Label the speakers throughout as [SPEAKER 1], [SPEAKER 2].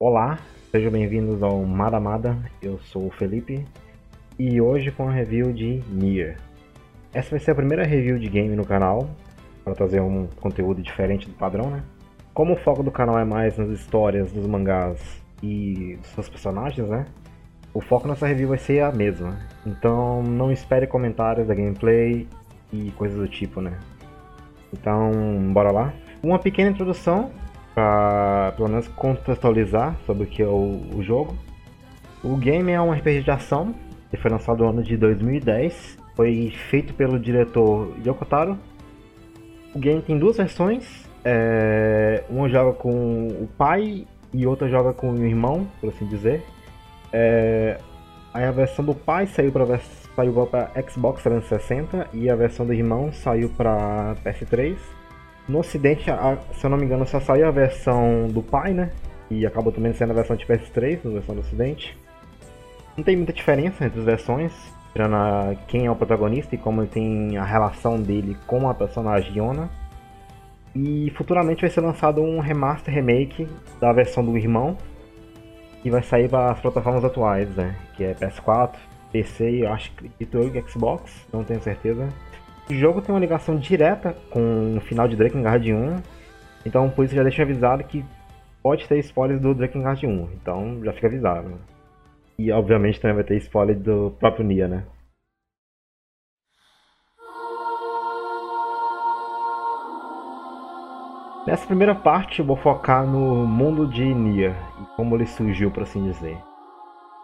[SPEAKER 1] Olá, sejam bem-vindos ao Madamada, eu sou o Felipe e hoje com a review de Nier. Essa vai ser a primeira review de game no canal, para trazer um conteúdo diferente do padrão, né? Como o foco do canal é mais nas histórias dos mangás e dos seus personagens, né? O foco nessa review vai ser a mesma, então não espere comentários da gameplay e coisas do tipo, né? Então, bora lá? Uma pequena introdução para pelo menos contextualizar sobre o que é o, o, jogo. O game é um RPG de ação, ele foi lançado no ano de 2010, foi feito pelo diretor Yoko Taro. O game tem duas versões, é, uma joga com o pai e outra joga com o irmão, por assim dizer. É, aí a versão do pai saiu para saiu para Xbox 360 e a versão do irmão saiu para PS3. No ocidente, a, se eu não me engano, só saiu a versão do pai, né? E acabou também sendo a versão de PS3, na versão do ocidente. Não tem muita diferença entre as versões, tirando a, quem é o protagonista e como tem a relação dele com a personagem Yona. E futuramente vai ser lançado um remaster remake da versão do irmão, que vai sair para as plataformas atuais, né? Que é PS4, PC e eu acho que Xbox, não tenho certeza. O jogo tem uma ligação direta com o final de Drakengard 1, então por isso já deixo avisado que pode ter spoilers do Drakengard 1, então já fica avisado. E obviamente também vai ter spoiler do próprio Nia, né? Nessa primeira parte eu vou focar no mundo de Nia e como ele surgiu, por assim dizer.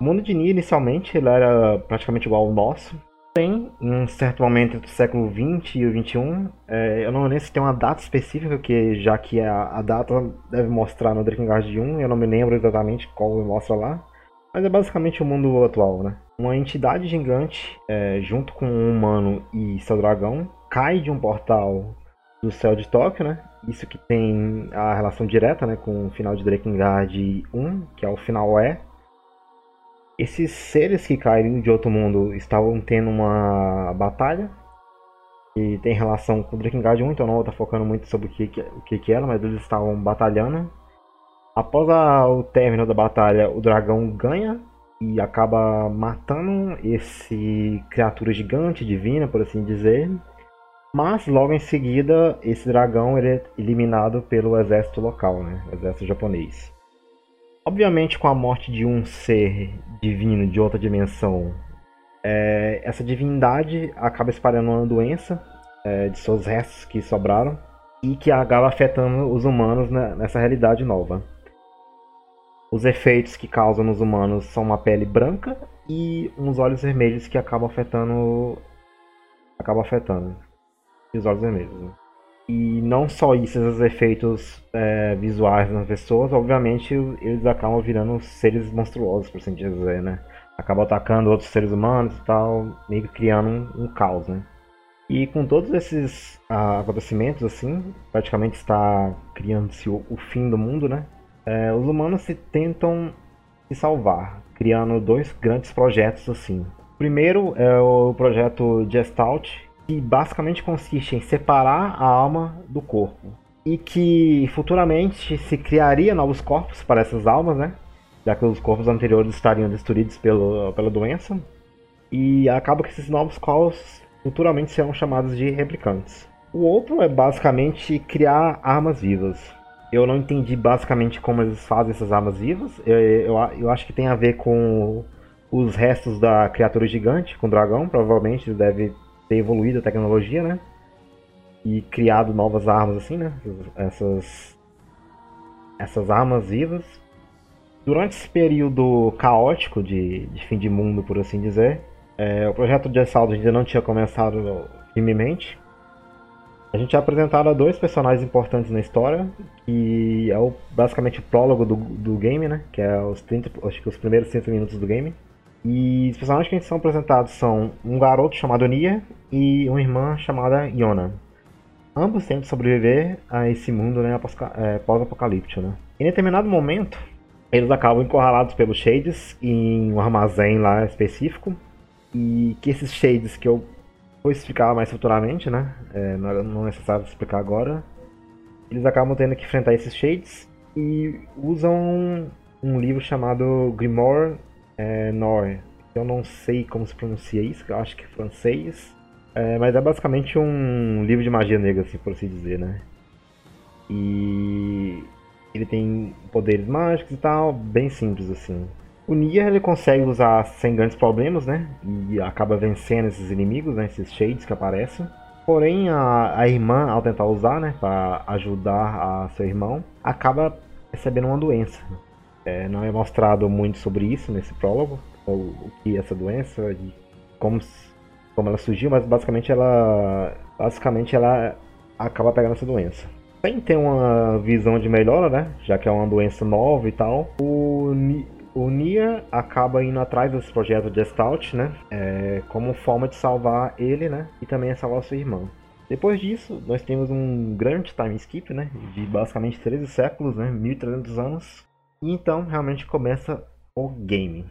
[SPEAKER 1] O mundo de Nia inicialmente ele era praticamente igual ao nosso, tem, em um certo momento entre o século XX e o XXI, é, eu não lembro se tem uma data específica, que já que a, a data deve mostrar no Drakengard 1, eu não me lembro exatamente qual mostra lá, mas é basicamente o mundo atual, né? Uma entidade gigante, é, junto com um humano e seu dragão, cai de um portal do céu de Tóquio, né? Isso que tem a relação direta né, com o final de Drakengard 1, que é o final E, esses seres que caíram de outro mundo estavam tendo uma batalha e tem relação com o Drakengard 1, então não vou estar focando muito sobre o que, o que, que era, mas eles estavam batalhando. Após a, o término da batalha, o dragão ganha e acaba matando esse criatura gigante, divina, por assim dizer. Mas logo em seguida, esse dragão ele é eliminado pelo exército local, né? O exército japonês. Obviamente, com a morte de um ser divino de outra dimensão, é, essa divindade acaba espalhando uma doença é, de seus restos que sobraram e que acaba afetando os humanos nessa realidade nova. Os efeitos que causam nos humanos são uma pele branca e uns olhos vermelhos que acabam afetando. acabam afetando. E os olhos vermelhos. Né? E não só isso, esses efeitos é, visuais nas pessoas, obviamente eles acabam virando seres monstruosos, por assim dizer, né? Acabam atacando outros seres humanos e tal, meio que criando um, um caos, né? E com todos esses ah, acontecimentos, assim, praticamente está criando-se o, o, fim do mundo, né? É, os humanos se tentam se salvar, criando dois grandes projetos, assim. O primeiro é o projeto Gestalt, que basicamente consiste em separar a alma do corpo e que futuramente se criaria novos corpos para essas almas, né? Já que os corpos anteriores estariam destruídos pelo, pela doença. E acaba que esses novos corpos futuramente serão chamados de replicantes. O outro é basicamente criar armas vivas. Eu não entendi basicamente como eles fazem essas armas vivas. Eu, eu, eu acho que tem a ver com os restos da criatura gigante, com o dragão. Provavelmente deve ter evoluído a tecnologia, né? E criado novas armas assim, né? Essas essas armas vivas. Durante esse período caótico de, de fim de mundo, por assim dizer, é, o projeto de assalto ainda não tinha começado firmemente. A gente é apresentado a dois personagens importantes na história, que é o, basicamente o prólogo do, do game, né? Que é os 30, acho que os primeiros 30 minutos do game. E os personagens que são apresentados são um garoto chamado Nia e uma irmã chamada Yona. Ambos tentam sobreviver a esse mundo né, é, pós-apocalíptico. Né? Em determinado momento, eles acabam encurralados pelos Shades em um armazém lá específico. E que esses Shades, que eu vou explicar mais futuramente, né? É, não é necessário explicar agora. Eles acabam tendo que enfrentar esses Shades e usam um livro chamado Grimoire é, Noir. Eu não sei como se pronuncia isso, eu acho que é francês. É, mas é basicamente um livro de magia negra, assim, por assim dizer, né? E ele tem poderes mágicos e tal, bem simples assim. O Nier ele consegue usar sem grandes problemas, né? E acaba vencendo esses inimigos, né? Esses shades que aparecem. Porém, a, a irmã, ao tentar usar, né? Para ajudar a seu irmão, acaba recebendo uma doença. É, não é mostrado muito sobre isso nesse prólogo, o, que é essa doença como, como ela surgiu, mas basicamente ela, basicamente ela acaba pegando essa doença. Sem ter uma visão de melhora, né? Já que é uma doença nova e tal, o, o Nia acaba indo atrás desse projeto de Gestalt, né? É, como forma de salvar ele, né? E também salvar sua irmã. Depois disso, nós temos um grande time skip, né? De basicamente 13 séculos, né? 1300 anos. E então realmente começa o game.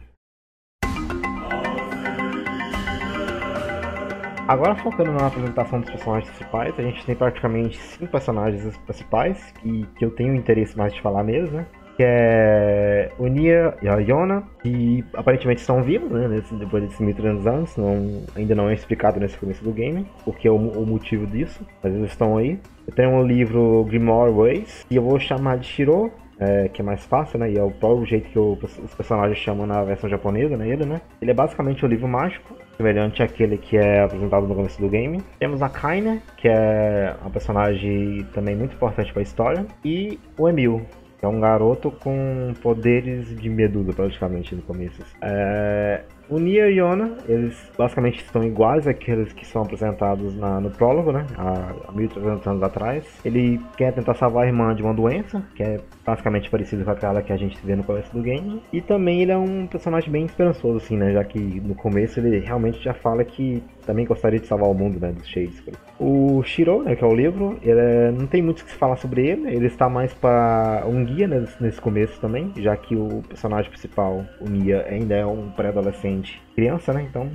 [SPEAKER 1] Agora focando na apresentação dos personagens principais, a gente tem praticamente cinco personagens principais que, que eu tenho interesse mais de falar mesmo, né? que é o Nia e a Yona, que aparentemente estão vivos, né, nesse, depois desses 1300 anos, não, ainda não é explicado nesse começo do game, porque é o, o motivo disso, mas eles estão aí. Eu tenho um livro Grimoire Ways, e eu vou chamar de Shiro, é, que é mais fácil, né, e é o próprio jeito que o, os personagens chamam na versão japonesa, né, ele, né. Ele é basicamente um livro mágico, semelhante àquele que é apresentado no começo do game. Temos a Kaine, que é uma personagem também muito importante para a história, e o Emil, é um garoto com poderes de medusa, praticamente, no começo. É, o Nia e Yona, eles basicamente estão iguais àqueles que são apresentados na, no prólogo, né? Há 1300 anos atrás. Ele quer tentar salvar a irmã de uma doença, que é basicamente parecido com aquela que a gente vê no começo do game. E também ele é um personagem bem esperançoso, assim, né? Já que no começo ele realmente já fala que também gostaria de salvar o mundo, né? Dos Shades. O Shiro, né? Que é o livro, ele é, não tem muito o que se falar sobre ele. Ele está mais para um guia né, nesse começo também, já que o personagem principal, o Nia, ainda é um pré-adolescente criança, né? Então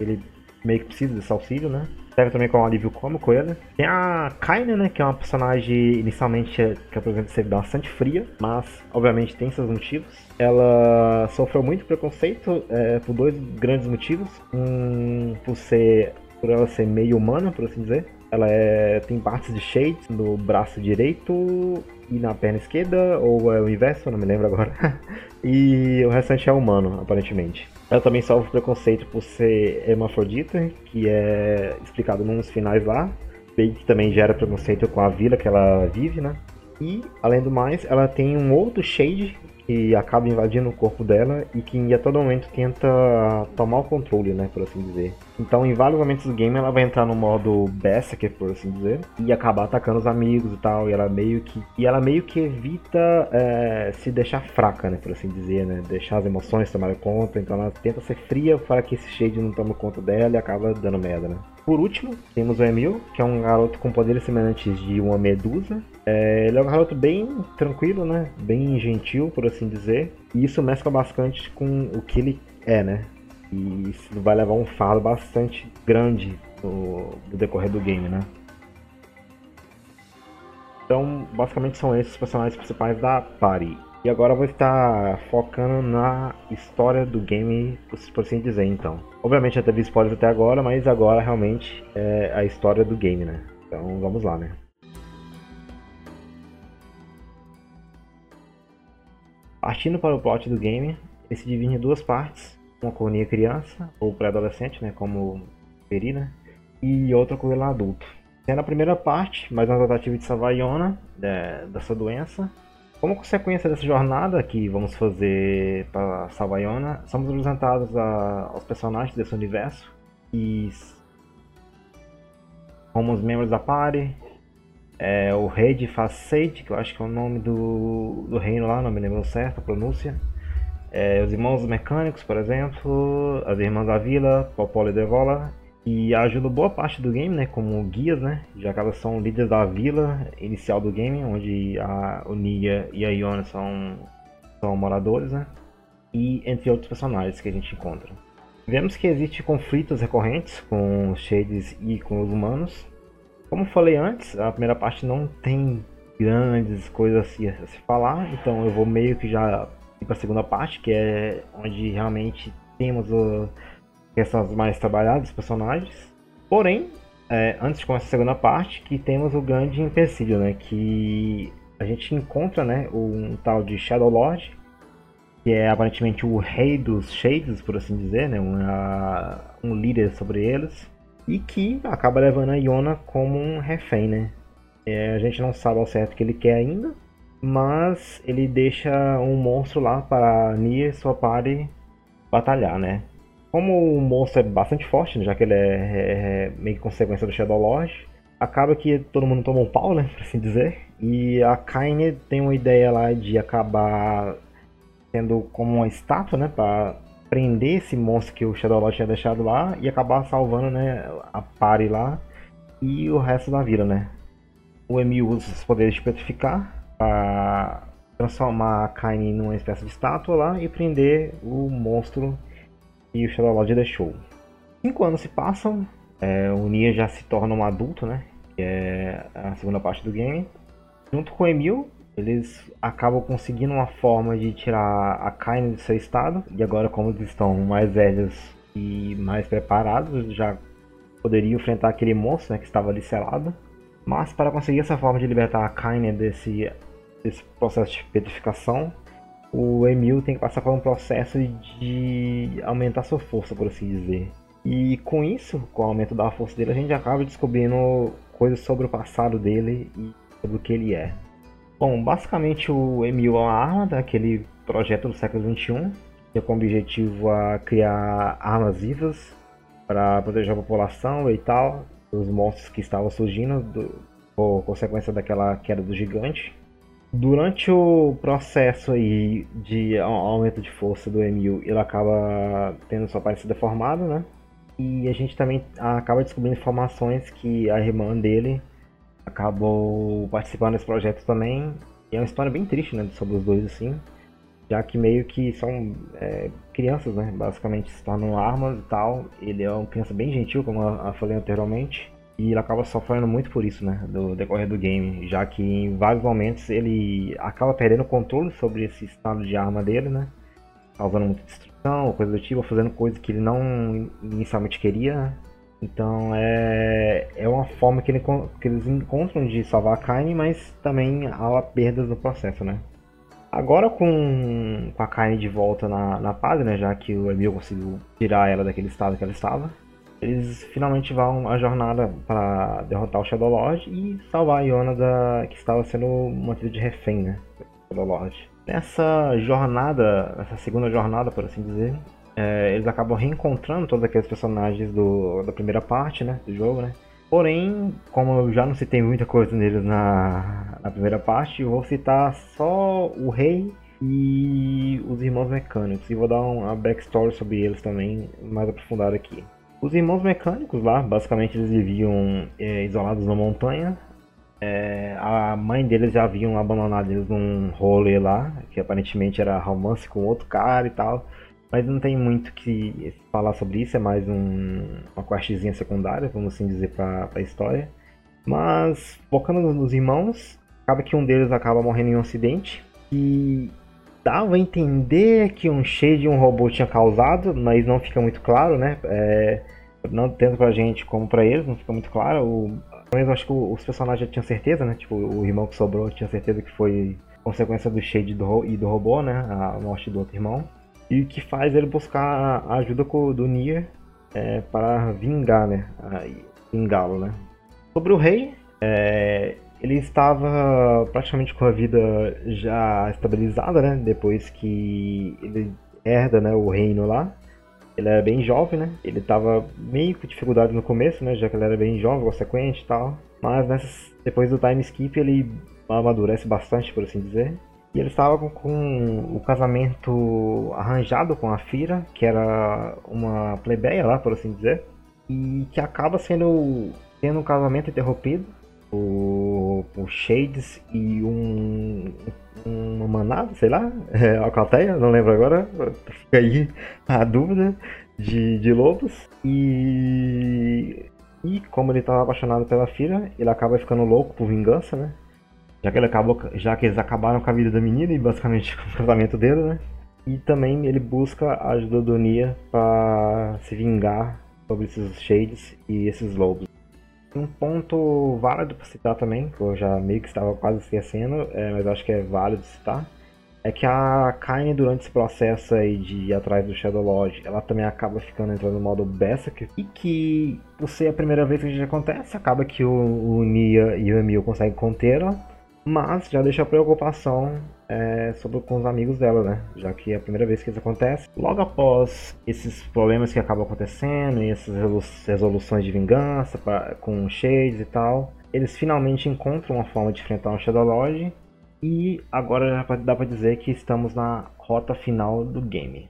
[SPEAKER 1] ele meio que precisa desse auxílio, né? Serve também como um alívio cômico ele. Tem a Kaine, né? Que é uma personagem inicialmente que apresenta ser bastante fria, mas obviamente tem seus motivos. Ela sofreu muito preconceito é, por dois grandes motivos. Um, por ser. por ela ser meio humana, por assim dizer. Ela é, tem partes de shades no braço direito e na perna esquerda, ou é o inverso, não me lembro agora. e o restante é humano, aparentemente. Ela também sofre preconceito por ser hermafrodita, que é explicado nos finais lá, que também gera preconceito com a vila que ela vive, né? E, além do mais, ela tem um outro shade que acaba invadindo o corpo dela e que a todo momento tenta tomar o controle, né, por assim dizer. Então, em vários momentos do game, ela vai entrar no modo Berserker, por assim dizer, e acabar atacando os amigos e tal. E ela meio que e ela meio que evita é, se deixar fraca, né, por assim dizer, né, deixar as emoções tomarem conta. Então, ela tenta ser fria para que esse shade não tome conta dela e acaba dando merda, né. Por último, temos o Emil, que é um garoto com poderes semelhantes de uma medusa. É, ele é um garoto bem tranquilo, né? Bem gentil, por assim dizer. E isso mescla bastante com o que ele é, né? E isso vai levar um fardo bastante grande no, decorrer do game, né? Então, basicamente são esses os personagens principais da party. E agora vou estar focando na história do game, por assim dizer, então. Obviamente já teve spoilers até agora, mas agora realmente é a história do game, né? Então vamos lá, né? Partindo para o plot do game, ele se divide em duas partes. Uma com Nia criança, ou pré-adolescente, né? Como Peri, né? E outra com ele adulto. Sendo a primeira parte, mais uma tentativa de salvar Iona né, dessa doença como consequência dessa jornada que vamos fazer para Savaiona, somos apresentados a, aos personagens desse universo e como os membros da party, é, o rei de Facade, que eu acho que é o nome do, do reino lá, não me lembro certo a pronúncia. É, os irmãos mecânicos, por exemplo, as irmãs da vila, Popolo e Devola, e ajuda boa parte do game, né, como guias, né, já que elas são líderes da vila inicial do game, onde a Nia e a Iona são, são moradores, né, e entre outros personagens que a gente encontra. Vemos que existem conflitos recorrentes com os Shades e com os humanos. Como falei antes, a primeira parte não tem grandes coisas a se falar, então eu vou meio que já ir para a segunda parte, que é onde realmente temos o, questões mais trabalhadas dos personagens. Porém, é, antes de começar a segunda parte, que temos o grande empecilho, né? Que a gente encontra, né, um tal de Shadow Lord, que é aparentemente o rei dos Shades, por assim dizer, né? Uma, um líder sobre eles. E que acaba levando a Iona como um refém, né? É, a gente não sabe ao certo o que ele quer ainda, mas ele deixa um monstro lá para Nia e sua party batalhar, né? Como o monstro é bastante forte, né, já que ele é, é, é, meio que consequência do Shadow Lord, acaba que todo mundo toma um pau, né, por assim dizer. E a Kaine tem uma ideia lá de acabar sendo como uma estátua, né, para prender esse monstro que o Shadow Lord tinha deixado lá e acabar salvando, né, a party lá e o resto da vida, né. O Emil usa os poderes de petrificar para transformar a Kaine numa espécie de estátua lá e prender o monstro que o Shadow Lord deixou. Cinco anos se passam, é, o Nia já se torna um adulto, né? Que é a segunda parte do game. Junto com o Emil, eles acabam conseguindo uma forma de tirar a Kaine do seu estado. E agora, como eles estão mais velhos e mais preparados, já poderiam enfrentar aquele monstro né, que estava ali selado. Mas para conseguir essa forma de libertar a Kaine desse, desse processo de petrificação, o Emil tem que passar por um processo de aumentar sua força, por assim dizer. E com isso, com o aumento da força dele, a gente acaba descobrindo coisas sobre o passado dele e sobre o que ele é. Bom, basicamente o Emil é uma arma daquele projeto do século XXI, que é com o objetivo a criar armas vivas para proteger a população e tal, dos monstros que estavam surgindo do, por consequência daquela queda do gigante. Durante o processo aí de aumento de força do Emil, ele acaba tendo sua aparência deformada, né? E a gente também acaba descobrindo informações que a irmã dele acabou participando desse projeto também. E é uma história bem triste, né? Sobre os dois, assim. Já que meio que são é, crianças, né? Basicamente se tornam armas e tal. Ele é uma criança bem gentil, como eu falei anteriormente. E ele acaba sofrendo muito por isso, né? Do decorrer do game. Já que em vários momentos ele acaba perdendo o controle sobre esse estado de arma dele, né? Causando muita destruição, coisa do tipo, fazendo coisas que ele não inicialmente queria. Né? Então é, é uma forma que, ele, que eles encontram de salvar a Kaine, mas também há perdas no processo, né? Agora com, com a Kaine de volta na, na paz, né? Já que o Emil conseguiu tirar ela daquele estado que ela estava eles finalmente vão a jornada para derrotar o Shadow Lord e salvar a Iona da, que estava sendo mantida de refém, né? Shadow Lord. Nessa jornada, nessa segunda jornada, por assim dizer, é, eles acabam reencontrando todos aqueles personagens do, da primeira parte, né? Do jogo, né? Porém, como eu já não citei muita coisa neles na, na primeira parte, vou citar só o rei e os irmãos mecânicos. E vou dar uma backstory sobre eles também, mais aprofundada aqui. Os irmãos mecânicos lá, basicamente eles viviam é, isolados na montanha. É, a mãe deles já haviam abandonado eles num rolê lá, que aparentemente era romance com outro cara e tal. Mas não tem muito que falar sobre isso, é mais um, uma questzinha secundária, vamos assim dizer, para a história. Mas, focando nos irmãos, acaba que um deles acaba morrendo em um acidente. E dava a entender que um cheio de um robô tinha causado, mas não fica muito claro, né? É, não tanto pra gente como pra eles, não fica muito claro. O, eu acho que os personagens já tinham certeza, né? Tipo, o irmão que sobrou tinha certeza que foi consequência do Shade do, e do robô, né? A morte do outro irmão. E o que faz ele buscar a ajuda do Nier é, para vingar, né? Vingá-lo, né? Sobre o rei, é, ele estava praticamente com a vida já estabilizada, né? Depois que ele herda né, o reino lá. Ele era bem jovem, né? Ele tava meio com dificuldade no começo, né? Já que ele era bem jovem, consequente e tal. Mas nessas, depois do time skip ele amadurece bastante, por assim dizer. E ele estava com, com, o casamento arranjado com a Fira, que era uma plebeia lá, por assim dizer. E que acaba sendo tendo um casamento interrompido por, Shades e um, uma manada, sei lá, é, Alcateia, não lembro agora, fica aí a dúvida, de, de lobos. E, e como ele estava apaixonado pela filha, ele acaba ficando louco por vingança, né? Já que, ele acabou, já que eles acabaram com a vida da menina e basicamente com o casamento dele, né? E também ele busca a ajuda do Nia para se vingar sobre esses Shades e esses lobos. Um ponto válido para citar também, que eu já meio que estava quase esquecendo, é, mas acho que é válido citar, é que a Kaine, durante esse processo aí de ir atrás do Shadow Lodge, ela também acaba ficando entrando no modo Berserk, e que, por ser a primeira vez que isso acontece, acaba que o, o Nia e o Emil conseguem contê-la, mas já deixa a preocupação é, sobre com os amigos dela, né? Já que é a primeira vez que isso acontece. Logo após esses problemas que acabam acontecendo e essas resoluções de vingança pra, com Shades e tal, eles finalmente encontram uma forma de enfrentar o Shadow Lodge e agora já dá para dizer que estamos na rota final do game.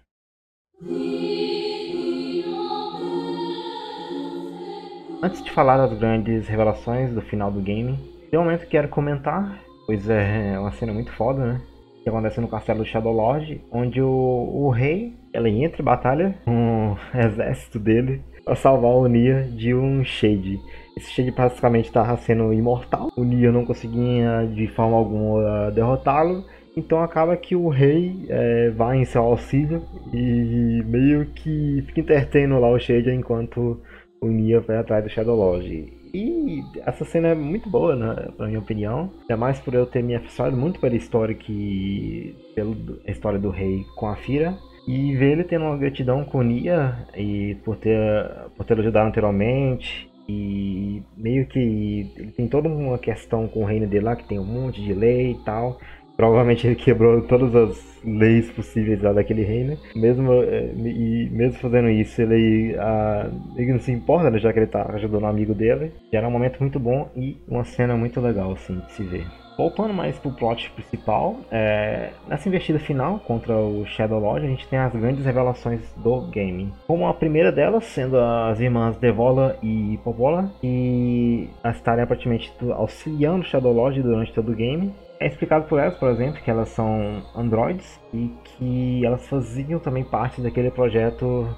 [SPEAKER 1] Antes de falar das grandes revelações do final do game, um momento que quero comentar Pois é, é uma cena muito foda, né? Que acontece no castelo do Shadow Lord, onde o, o rei ele entra em batalha com o exército dele para salvar o Nia de um Shade. Esse Shade basicamente estava sendo imortal. O Nia não conseguia de forma alguma derrotá-lo. Então acaba que o rei é, vai em seu auxílio e meio que fica entretendo lá o Shade enquanto o Nia vai atrás do Shadow Lord. E essa cena é muito boa, né, na minha opinião. Ainda mais por eu ter me afastado muito pela história que. pela história do rei com a Fira. E ver ele tendo uma gratidão com Nia e por ter, por ter ajudado anteriormente. E meio que ele tem toda uma questão com o reino dele lá, que tem um monte de lei e tal. Provavelmente ele quebrou todas as leis possíveis lá daquele reino. Mesmo, eh, e mesmo fazendo isso, ele, ah, ele não se importa, né, já que ele tá ajudando um amigo dele. Era um momento muito bom e uma cena muito legal, assim, de se ver. Voltando mais pro plot principal, é, nessa investida final contra o Shadow Lord, a gente tem as grandes revelações do game. Como a primeira delas, sendo as irmãs Devola e Popola, e estarem aparentemente auxiliando o Shadow Lord durante todo o game. É explicado por elas, por exemplo, que elas são androids e que elas faziam também parte daquele projeto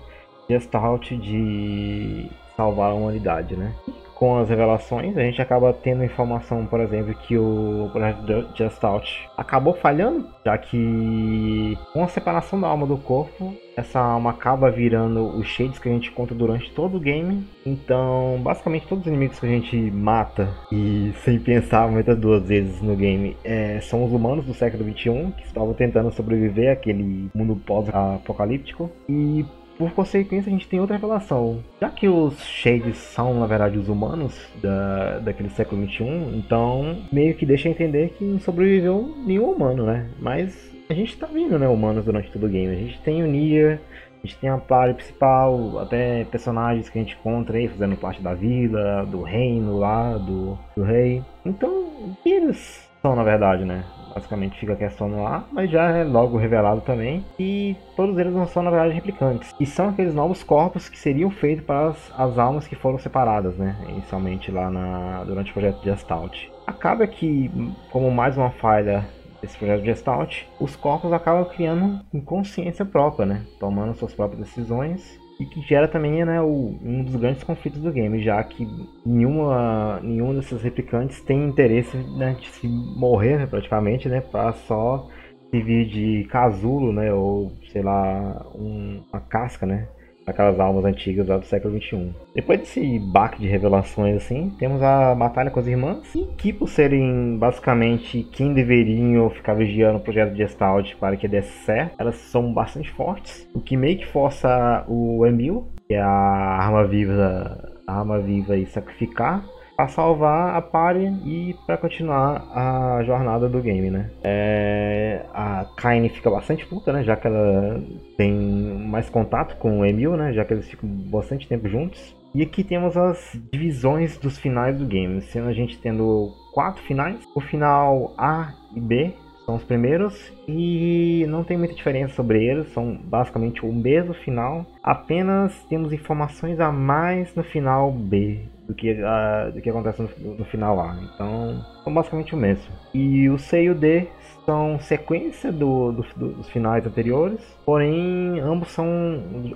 [SPEAKER 1] Gestalt de salvar a humanidade, né? Com as revelações, a gente acaba tendo informação, por exemplo, que o projeto Gestalt acabou falhando, já que com a separação da alma do corpo, essa alma acaba virando os shades que a gente conta durante todo o game. Então, basicamente, todos os inimigos que a gente mata e sem pensar muitas duas vezes no game é, são os humanos do século 21 que estavam tentando sobreviver àquele mundo pós-apocalíptico. E por consequência, a gente tem outra revelação. Já que os Shades são, na verdade, os humanos da, daquele século XXI, então meio que deixa entender que não sobreviveu nenhum humano, né? Mas a gente tá vendo, né, humanos durante todo o game. A gente tem o Nier, a gente tem a party principal, até personagens que a gente encontra aí fazendo parte da vila, do reino lá, do, do rei. Então, eles são, na verdade, né? Basicamente fica questão no mas já é logo revelado também. E todos eles não são, na verdade, replicantes. E são aqueles novos corpos que seriam feitos para as, as almas que foram separadas, né? Inicialmente lá na, durante o projeto de Gestalt. Acaba que, como mais uma falha desse projeto de Gestalt, os corpos acabam criando consciência própria, né? Tomando suas próprias decisões e que gera também né, o, um dos grandes conflitos do game, já que nenhuma, nenhum desses replicantes tem interesse né, de se morrer né, praticamente, né, para só servir de casulo, né, ou sei lá, um, uma casca, né, aquelas almas antigas lá do século XXI. Depois desse baque de revelações assim, temos a batalha com as irmãs, e que por serem basicamente quem deveriam ficar vigiando o projeto de Gestalt para que desse certo, elas são bastante fortes, o que meio que força o Emil, que é a arma viva, a arma viva e sacrificar para salvar a party e para continuar a jornada do game, né? É, a Kaine fica bastante puta, né? Já que ela tem mais contato com o Emil, né? Já que eles ficam bastante tempo juntos. E aqui temos as divisões dos finais do game, sendo a gente tendo quatro finais. O final A e B são os primeiros e não tem muita diferença sobre eles, são basicamente o mesmo final, apenas temos informações a mais no final B do que, uh, do que acontece no, no, final A. Então, são basicamente o mesmo. E o C e o D são sequência do, do, dos finais anteriores, porém ambos são,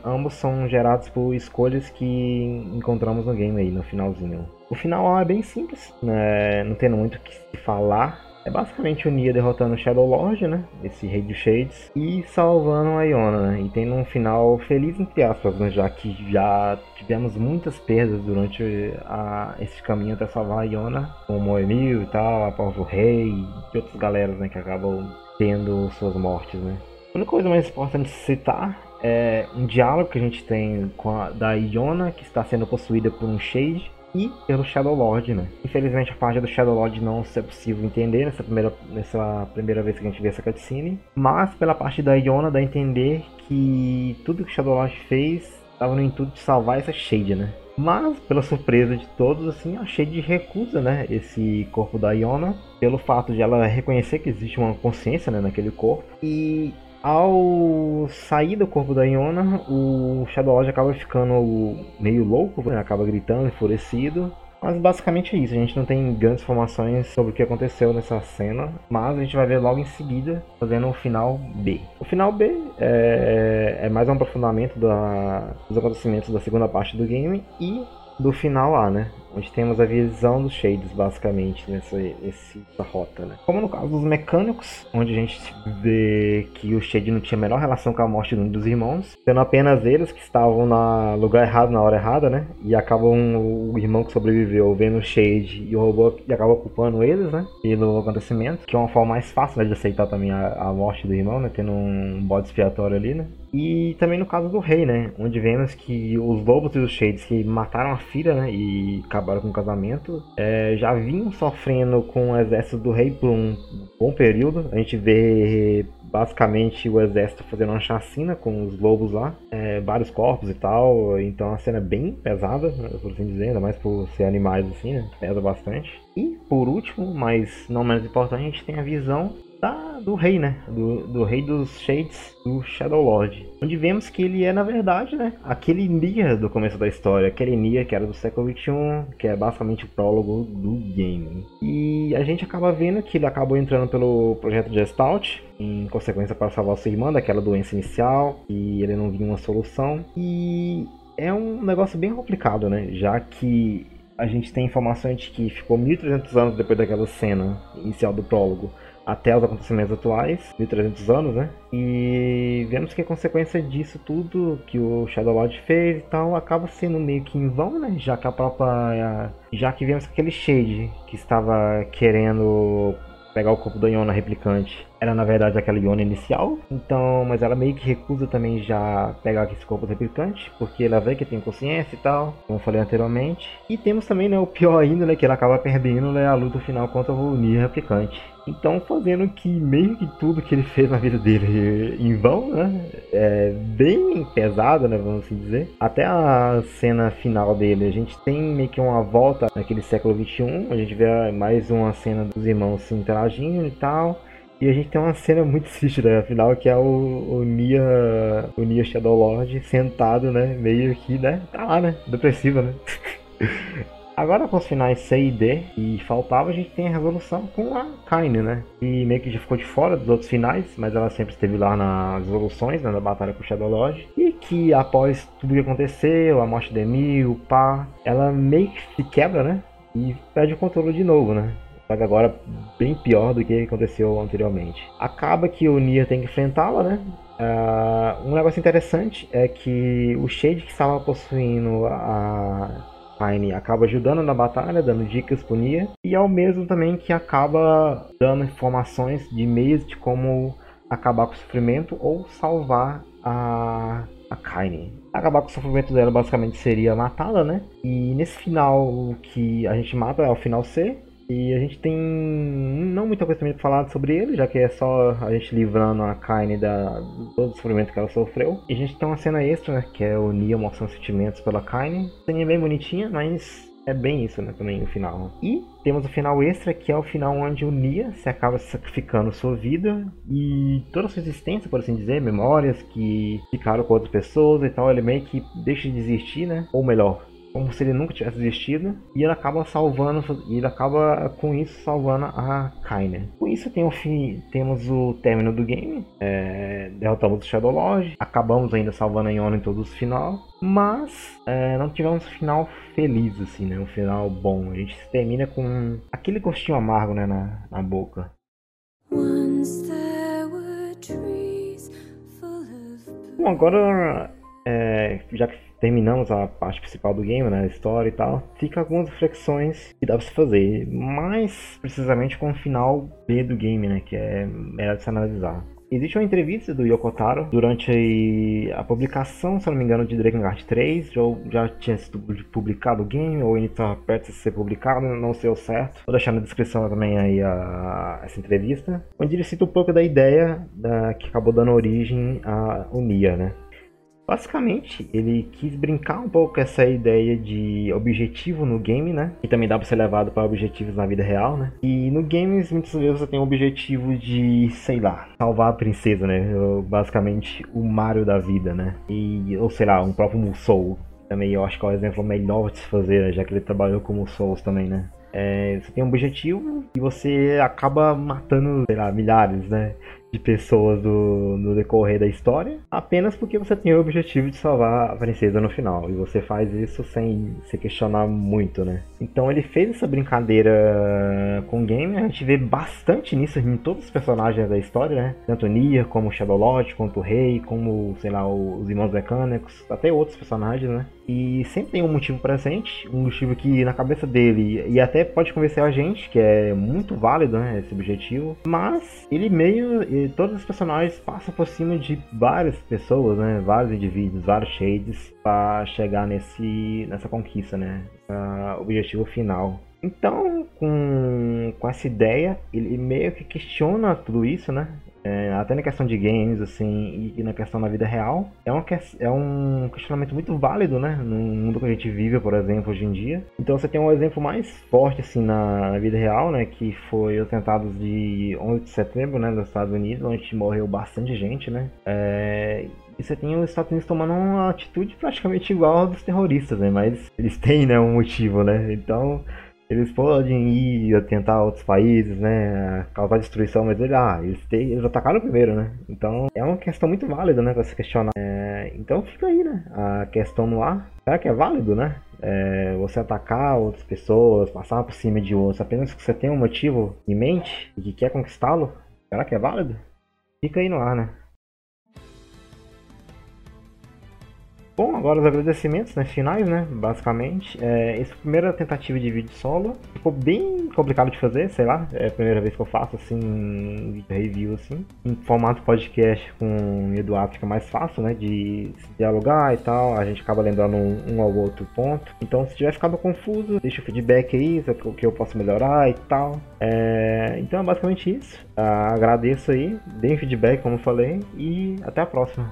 [SPEAKER 1] ambos são gerados por escolhas que encontramos no game aí, no finalzinho. O final A é bem simples, né? não tendo muito o que falar É basicamente o Nia derrotando o Shadow Lord, né? Esse rei dos Shades. E salvando a Iona, né? E tendo um final feliz, entre aspas, né? Já que já tivemos muitas perdas durante a, esse caminho até salvar a Iona. Como o Emil e tal, a Paulo Rei e outras galeras, né? Que acabam tendo suas mortes, né? A única coisa mais importante de citar é um diálogo que a gente tem com a da Iona, que está sendo possuída por um Shade e pelo Shadow Lord, né? Infelizmente a parte do Shadow Lord não é possível entender nessa primeira, nessa primeira vez que a gente vê essa cutscene, mas pela parte da Iona dá a entender que tudo que o Shadow Lord fez estava no intuito de salvar essa Shade, né? Mas, pela surpresa de todos, assim, a Shade recusa, né, esse corpo da Iona, pelo fato de ela reconhecer que existe uma consciência, né, naquele corpo, e ao sair do corpo da Iona, o Shadow Lord acaba ficando meio louco, né? acaba gritando, enfurecido. Mas basicamente é isso, a gente não tem grandes informações sobre o que aconteceu nessa cena, mas a gente vai ver logo em seguida fazendo o final B. O final B é, é mais um aprofundamento da, dos acontecimentos da segunda parte do game e do final A, né? Onde temos a visão dos Shades, basicamente, nessa, nessa rota, né? Como no caso dos mecânicos, onde a gente vê que o Shade não tinha a menor relação com a morte de um dos irmãos, sendo apenas eles que estavam no lugar errado na hora errada, né? E acabam o irmão que sobreviveu vendo o Shade e o robô e acaba culpando eles, né? Pelo acontecimento, que é uma forma mais fácil né, de aceitar também a, a morte do irmão, né? Tendo um bode expiatório ali, né? E também no caso do rei, né? Onde vemos que os lobos e os shades que mataram a filha, né? E acabaram com o casamento, é, já vinham sofrendo com o exército do rei por um bom período. A gente vê basicamente o exército fazendo uma chacina com os lobos lá, é, vários corpos e tal. Então a cena é bem pesada, por assim dizer, ainda mais por ser animais assim, né? Pesa bastante. E por último, mas não menos importante, a gente tem a visão da, do rei, né? Do, do rei dos Shades, do Shadow Lord. Onde vemos que ele é, na verdade, né? Aquele Nia do começo da história. Aquele Nia que era do século XXI, que é basicamente o prólogo do game. E a gente acaba vendo que ele acabou entrando pelo projeto Gestalt, em consequência para salvar sua irmã daquela doença inicial, e ele não viu uma solução. E é um negócio bem complicado, né? Já que a gente tem informações de que ficou 1300 anos depois daquela cena inicial do prólogo até os acontecimentos atuais, 1300 anos, né? E vemos que a consequência disso tudo que o Shadow Lord fez e tal acaba sendo meio que em vão, né? Já que a própria. Já que vemos que aquele Shade que estava querendo pegar o corpo da Iona replicante era na verdade aquela Iona inicial, então, mas ela meio que recusa também já pegar esse corpo replicante, porque ela vê que tem consciência e tal, como eu falei anteriormente. E temos também, né, o pior ainda, né, que ela acaba perdendo, né, a luta final contra o Nier replicante. Então, fazendo que meio que tudo que ele fez na vida dele em vão, né? É bem pesado, né? Vamos assim dizer. Até a cena final dele, a gente tem meio que uma volta naquele século XXI. A gente vê mais uma cena dos irmãos se interagindo e tal. E a gente tem uma cena muito triste, né? Afinal, que é o, o Nia, o Nia Shadow Lord sentado, né? Meio que, né? Tá lá, né? Depressivo, né? Agora com os finais C e D e faltava, a gente tem a resolução com a Kaine, né? E meio que já ficou de fora dos outros finais, mas ela sempre esteve lá nas resoluções, né? Na batalha com o Shadow Lodge. E que após tudo que aconteceu, a morte de Emil, o pá, ela meio que se quebra, né? E perde o controle de novo, né? Que agora bem pior do que aconteceu anteriormente. Acaba que o Nier tem que enfrentá-la, né? Uh, um negócio interessante é que o Shade que estava possuindo a Pine acaba ajudando na batalha, dando dicas pro Nia, e é o mesmo também que acaba dando informações de meios de como acabar com o sofrimento ou salvar a, a Kaine. Acabar com o sofrimento dela basicamente seria matá-la, né? E nesse final que a gente mata é o final C, e a gente tem não muita coisa também pra falar sobre ele, já que é só a gente livrando a Kaine da todo o sofrimento que ela sofreu. E a gente tem uma cena extra, né, que é o Nia mostrando sentimentos pela Kaine. Ceninha bem bonitinha, mas é bem isso, né, também o final. E temos o final extra, que é o final onde o Nia se acaba sacrificando sua vida e toda sua existência, por assim dizer, memórias que ficaram com outras pessoas e tal, ele meio que deixa de existir, né? Ou melhor, como se ele nunca tivesse existido, e ele acaba salvando, e ele acaba com isso salvando a Kainer. Com isso tem o fim, temos o término do game, é, derrotamos o Shadow Lodge, acabamos ainda salvando a Iona em todos os final, mas é, não tivemos um final feliz assim, né, um final bom. A gente termina com aquele gostinho amargo, né, na, na boca. Bom, agora é, já que terminamos a parte principal do game, né, a história e tal, fica algumas reflexões que dá pra se fazer, mais precisamente com o final B do game, né, que é melhor de se analisar. Existe uma entrevista do Yoko Taro durante a publicação, se não me engano, de Drakengard 3, ou já tinha sido publicado o game, ou ainda está perto de ser publicado, não sei o certo. Vou deixar na descrição também aí a, essa entrevista, onde ele cita um pouco da ideia da, que acabou dando origem a Unia, né? Basicamente, ele quis brincar um pouco com essa ideia de objetivo no game, né? Que também dá pra ser levado para objetivos na vida real, né? E no games, muitas vezes você tem o objetivo de, sei lá, salvar a princesa, né? Basicamente, o Mario da vida, né? E, ou sei lá, um próprio Musou. Também eu acho que é o exemplo melhor de se fazer, né? já que ele trabalhou como Souls também, né? É, você tem um objetivo e você acaba matando, sei lá, milhares, né? De pessoas do, no decorrer da história, apenas porque você tem o objetivo de salvar a princesa no final. E você faz isso sem se questionar muito, né? Então ele fez essa brincadeira com o game, a gente vê bastante nisso em todos os personagens da história, né? Tanto Nia, como Shadow Lord, quanto o Rei, como, sei lá, os Irmãos Mecânicos, até outros personagens, né? E sempre tem um motivo presente, um motivo que na cabeça dele, e até pode convencer a gente, que é muito válido, né? Esse objetivo, mas ele meio todos os personagens passam por cima de várias pessoas, né? Vários indivíduos, vários shades para chegar nesse nessa conquista, né? Uh, objetivo final. Então, com, com essa ideia, ele meio que questiona tudo isso, né? É, até na questão de games, assim, e, na questão da vida real, é, uma, é um questionamento muito válido, né? No mundo que a gente vive, por exemplo, hoje em dia. Então você tem um exemplo mais forte, assim, na, na vida real, né? Que foi os atentados de 11 de setembro, né? Nos Estados Unidos, onde morreu bastante gente, né? É, e você tem os Estados Unidos tomando uma atitude praticamente igual dos terroristas, né? Mas eles têm, né, um motivo, né? Então eles podem ir tentar outros países, né, causar destruição, mas ele, ah, eles, têm, eles atacaram primeiro, né? Então é uma questão muito válida, né, para se questionar. É, então fica aí, né, a questão no ar. Será que é válido, né? É, você atacar outras pessoas, passar por cima de outros, apenas que você tem um motivo em mente e que quer conquistá-lo? Será que é válido? Fica aí no ar, né? Bom, agora os agradecimentos né, finais, né? Basicamente. É, essa primeira tentativa de vídeo solo ficou bem complicado de fazer, sei lá. É a primeira vez que eu faço assim, review assim. Em formato podcast com o Eduardo fica mais fácil, né? De dialogar e tal. A gente acaba lembrando um, um ao outro ponto. Então, se tiver ficado confuso, deixa o feedback aí, o que eu posso melhorar e tal. É, então é basicamente isso. Ah, agradeço aí, deem feedback, como eu falei, e até a próxima.